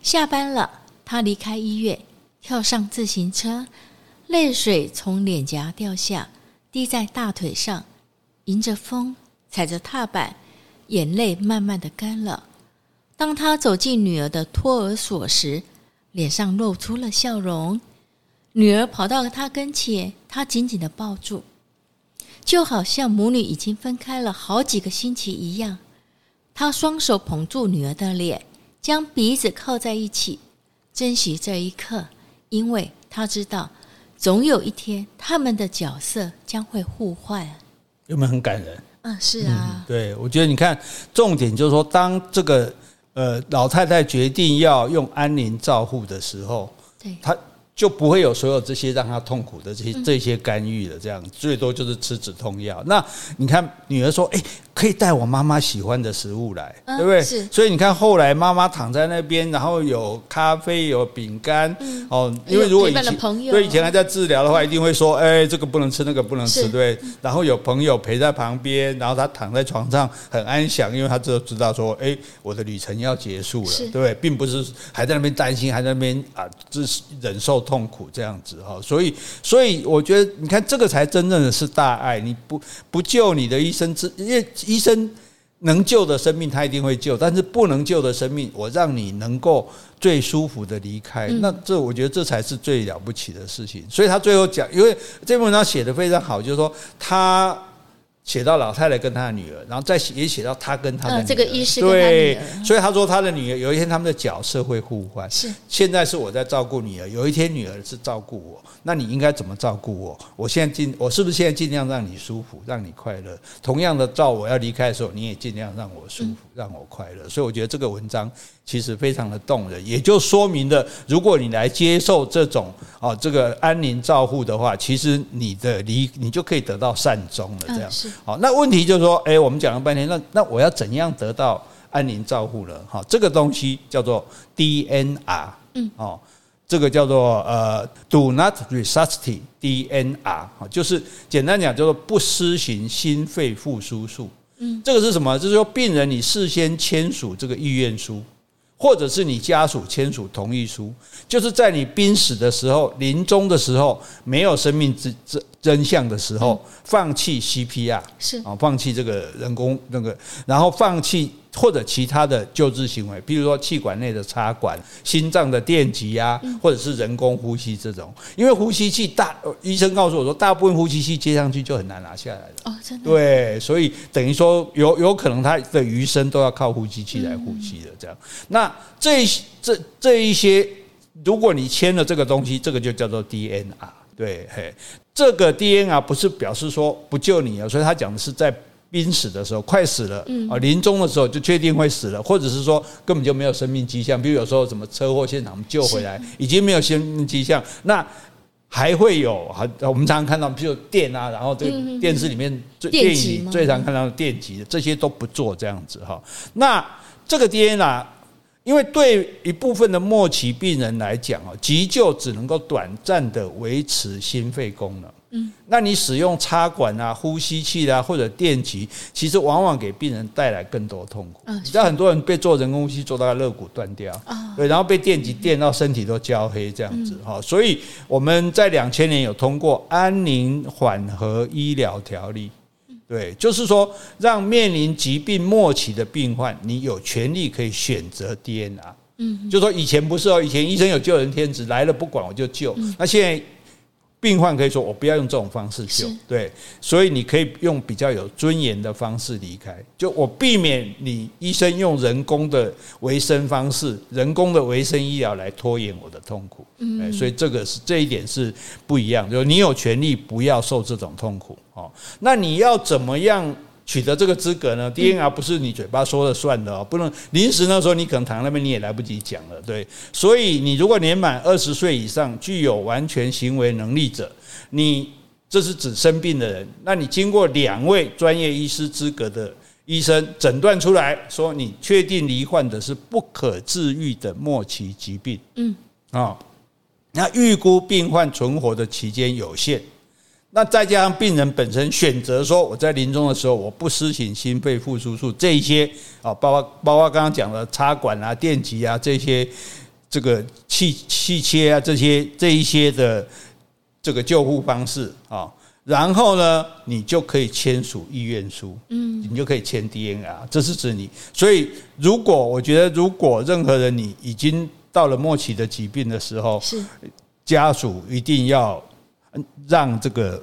下班了，她离开医院，跳上自行车，泪水从脸颊掉下，滴在大腿上，迎着风，踩着踏板，眼泪慢慢的干了。当他走进女儿的托儿所时，脸上露出了笑容。女儿跑到他跟前，他紧紧的抱住，就好像母女已经分开了好几个星期一样。他双手捧住女儿的脸，将鼻子靠在一起，珍惜这一刻，因为他知道，总有一天他们的角色将会互换。有没有很感人？嗯，是啊。嗯、对，我觉得你看，重点就是说，当这个呃老太太决定要用安宁照护的时候，对，她。就不会有所有这些让她痛苦的这些这些干预了，这样最多就是吃止痛药。那你看女儿说：“哎，可以带我妈妈喜欢的食物来，对不对？”是。所以你看后来妈妈躺在那边，然后有咖啡，有饼干，哦，因为如果以前对以前还在治疗的话，一定会说：“哎，这个不能吃，那个不能吃。”对。然后有朋友陪在旁边，然后他躺在床上很安详，因为他就知道说：“哎，我的旅程要结束了，对不对？并不是还在那边担心，还在那边啊，这是忍受。”痛苦这样子哈，所以所以我觉得，你看这个才真正的是大爱。你不不救你的一生之，因为医生能救的生命他一定会救，但是不能救的生命，我让你能够最舒服的离开，那这我觉得这才是最了不起的事情。所以他最后讲，因为这篇文章写的非常好，就是说他。写到老太太跟她的女儿，然后再写也写到他跟他的女儿。这个医师对，所以他说他的女儿有一天他们的角色会互换。是，现在是我在照顾女儿，有一天女儿是照顾我，那你应该怎么照顾我？我现在尽我是不是现在尽量让你舒服，让你快乐？同样的，照我要离开的时候，你也尽量让我舒服，让我快乐。所以我觉得这个文章。其实非常的动人，也就说明了，如果你来接受这种啊这个安宁照护的话，其实你的离你就可以得到善终了。这样，好，那问题就是说，哎，我们讲了半天，那那我要怎样得到安宁照护呢？哈，这个东西叫做 DNR，嗯，哦，这个叫做呃，Do not resuscitate DNR，就是简单讲，叫做不施行心肺复苏术。嗯，这个是什么？就是说，病人你事先签署这个意愿书。或者是你家属签署同意书，就是在你濒死的时候、临终的时候、没有生命之真真相的时候，放弃 CPR 是啊，放弃这个人工那个，然后放弃。或者其他的救治行为，比如说气管内的插管、心脏的电极啊，或者是人工呼吸这种。因为呼吸器大，医生告诉我说，大部分呼吸器接上去就很难拿下来了。哦，真的。对，所以等于说有有可能他的余生都要靠呼吸器来呼吸的这样。那这这这一些，如果你签了这个东西，这个就叫做 DNR。对，嘿，这个 DNR 不是表示说不救你啊，所以他讲的是在。濒死的时候，快死了，啊，临终的时候就确定会死了，或者是说根本就没有生命迹象，比如有时候什么车祸现场救回来，已经没有生命迹象，那还会有很，我们常常看到，比如电啊，然后这个电视里面最电影最常看到的电击，这些都不做这样子哈。那这个 DNR，因为对一部分的末期病人来讲啊，急救只能够短暂的维持心肺功能。嗯，那你使用插管啊、呼吸器啊，或者电极，其实往往给病人带来更多痛苦。嗯，你知道很多人被做人工呼吸做到肋骨断掉，对，然后被电极电到身体都焦黑这样子哈。所以我们在两千年有通过安宁缓和医疗条例，对，就是说让面临疾病末期的病患，你有权利可以选择 DNR。嗯，就说以前不是哦，以前医生有救人天职，来了不管我就救，那现在。病患可以说：“我不要用这种方式救，对，所以你可以用比较有尊严的方式离开。就我避免你医生用人工的维生方式、人工的维生医疗来拖延我的痛苦。嗯，所以这个是这一点是不一样，就是你有权利不要受这种痛苦。哦，那你要怎么样？”取得这个资格呢？DNR 不是你嘴巴说了算的哦，不能临时那时候你可能躺在那边你也来不及讲了，对。所以你如果年满二十岁以上，具有完全行为能力者，你这是指生病的人，那你经过两位专业医师资格的医生诊断出来说，你确定罹患的是不可治愈的末期疾病，嗯，啊，那预估病患存活的期间有限。那再加上病人本身选择说，我在临终的时候我不施行心肺复苏术，这一些啊，包括包括刚刚讲的插管啊、电极啊这些，这个气气切啊这些这一些的这个救护方式啊，然后呢，你就可以签署意愿书，嗯，你就可以签 DNR，这是指你。所以，如果我觉得，如果任何人你已经到了末期的疾病的时候，是家属一定要让这个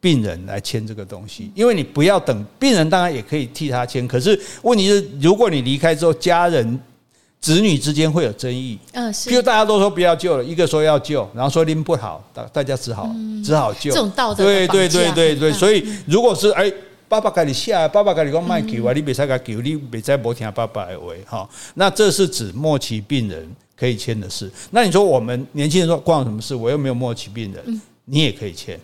病人来签这个东西，因为你不要等病人，当然也可以替他签。可是问题是，如果你离开之后，家人。子女之间会有争议，嗯，是，譬如大家都说不要救了，一个说要救，然后说拎不好，大大家只好只好救。这种道德对对对对对，所以如果是哎，爸爸给你下，爸爸给你讲卖球啊，你别再给救，你别再不听爸爸的话哈。那这是指末期病人可以签的事。那你说我们年轻人说关我什么事？我又没有末期病人，你也可以签。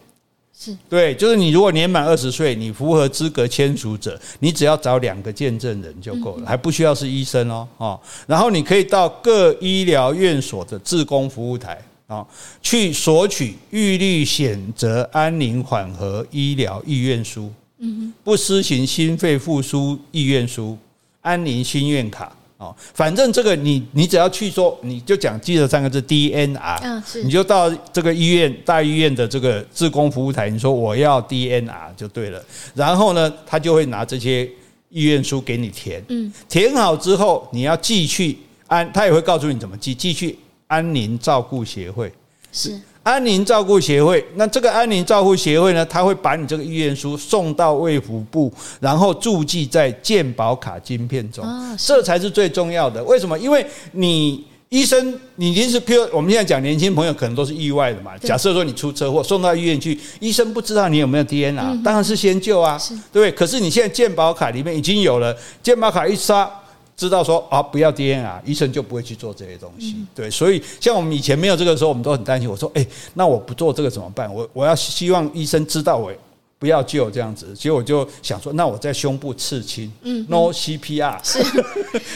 是对，就是你如果年满二十岁，你符合资格签署者，你只要找两个见证人就够了，还不需要是医生哦，哦，然后你可以到各医疗院所的志工服务台啊，去索取预立选择安宁缓和医疗意愿书，嗯，不施行心肺复苏意愿书，安宁心愿卡。哦，反正这个你你只要去说，你就讲记得三个字 DNR，嗯，是，你就到这个医院大医院的这个志工服务台，你说我要 DNR 就对了。然后呢，他就会拿这些意愿书给你填，嗯，填好之后你要寄去安，他也会告诉你怎么寄，寄去安宁照顾协会，是。安宁照顾协会，那这个安宁照顾协会呢，他会把你这个意愿书送到卫福部，然后注记在健保卡晶片中，这才是最重要的。为什么？因为你医生，你临时，譬如我们现在讲年轻朋友，可能都是意外的嘛。假设说你出车祸送到医院去，医生不知道你有没有 DNR，当然是先救啊，对不对？可是你现在健保卡里面已经有了，健保卡一刷。知道说啊，不要 DNA，医生就不会去做这些东西。对，所以像我们以前没有这个时候，我们都很担心。我说，哎，那我不做这个怎么办？我我要希望医生知道我不要救这样子。结果我就想说，那我在胸部刺青，嗯，No CPR。是，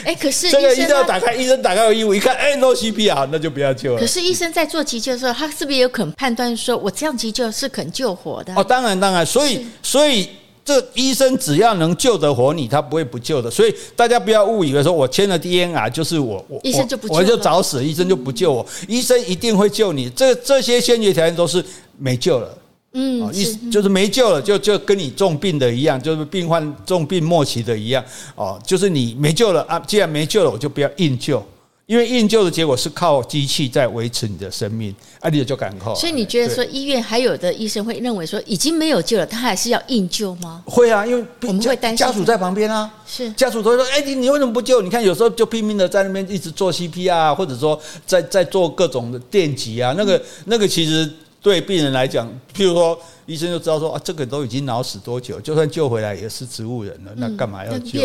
哎，可是这个医生要打开，医生打开我衣服一看，哎，No CPR，那就不要救了。可是医生在做急救的时候，他是不是也有可能判断说我这样急救是肯救活的？哦，当然当然，所以所以。这医生只要能救得活你，他不会不救的。所以大家不要误以为说我签了 DNR 就是我我医生就不救我就找死，医生就不救我。医生一定会救你。这这些先决条件都是没救了，嗯，意思就是没救了，就就跟你重病的一样，就是病患重病末期的一样哦，就是你没救了啊。既然没救了，我就不要硬救。因为硬救的结果是靠机器在维持你的生命，啊，你就赶快。所以你觉得说医院还有的医生会认为说已经没有救了，他还是要硬救吗？会啊，因为我们会担心家属在旁边啊，是家属都会说，哎，你你为什么不救？你看有时候就拼命的在那边一直做 CPR，或者说在在做各种的电击啊，那个那个其实对病人来讲，譬如说。医生就知道说啊，这个都已经脑死多久，就算救回来也是植物人了，那干嘛要救？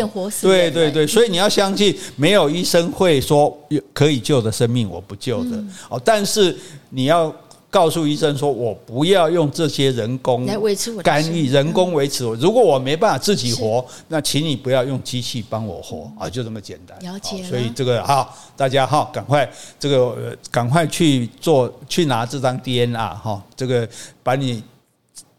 对对对，所以你要相信，没有医生会说可以救的生命我不救的哦。但是你要告诉医生说，我不要用这些人工来维持我干预，人工维持我。如果我没办法自己活，那请你不要用机器帮我活啊，就这么简单。了解。所以这个哈，大家哈，赶快这个赶快去做，去拿这张 DNR 哈，这个把你。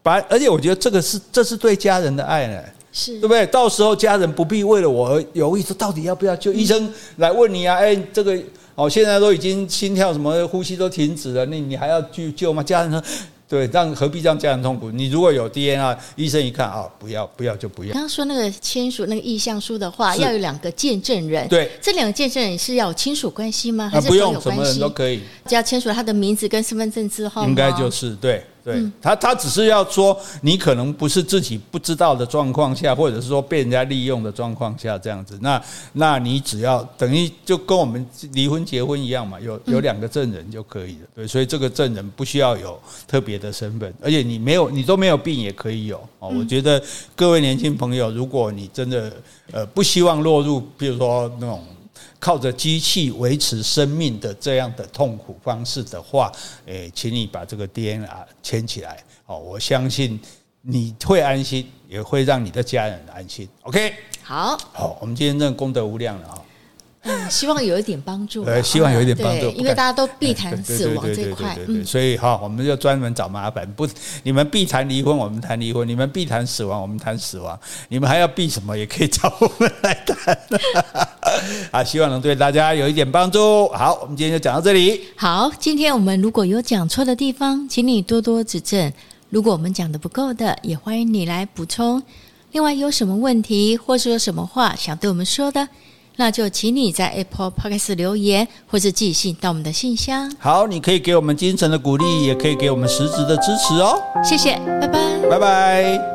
把，而且我觉得这个是，这是对家人的爱呢，是对不对？到时候家人不必为了我而犹豫，说到底要不要救？医生来问你啊，哎，这个哦，现在都已经心跳什么，呼吸都停止了，那你还要去救吗？家人说。对，让何必让家人痛苦？你如果有 DNA，医生一看啊，不要不要就不要。刚刚说那个签署那个意向书的话，要有两个见证人。对，这两个见证人是要有亲属关系吗？还是不用，什么人都可以。只要签署他的名字跟身份证之后。应该就是对对，他他只是要说你可能不是自己不知道的状况下，或者是说被人家利用的状况下这样子。那那你只要等于就跟我们离婚结婚一样嘛，有有两个证人就可以了。对，所以这个证人不需要有特别。的身份，而且你没有，你都没有病也可以有哦。我觉得各位年轻朋友，如果你真的呃不希望落入，比如说那种靠着机器维持生命的这样的痛苦方式的话，诶，请你把这个 DNA 牵起来哦。我相信你会安心，也会让你的家人安心。OK，好，好，我们今天真的功德无量了哈。嗯，希望有一点帮助。呃，希望有一点帮助，因为大家都避谈死亡这一块，嗯，所以哈，我们就专门找麻烦。不，你们避谈离婚，我们谈离婚；你们避谈死亡，我们谈死亡。你们还要避什么？也可以找我们来谈。啊，希望能对大家有一点帮助。好，我们今天就讲到这里。好，今天我们如果有讲错的地方，请你多多指正。如果我们讲的不够的，也欢迎你来补充。另外，有什么问题，或是有什么话想对我们说的，那就请你在 Apple Podcast 留言，或是寄信到我们的信箱。好，你可以给我们精神的鼓励，也可以给我们实质的支持哦。谢谢，拜拜，拜拜。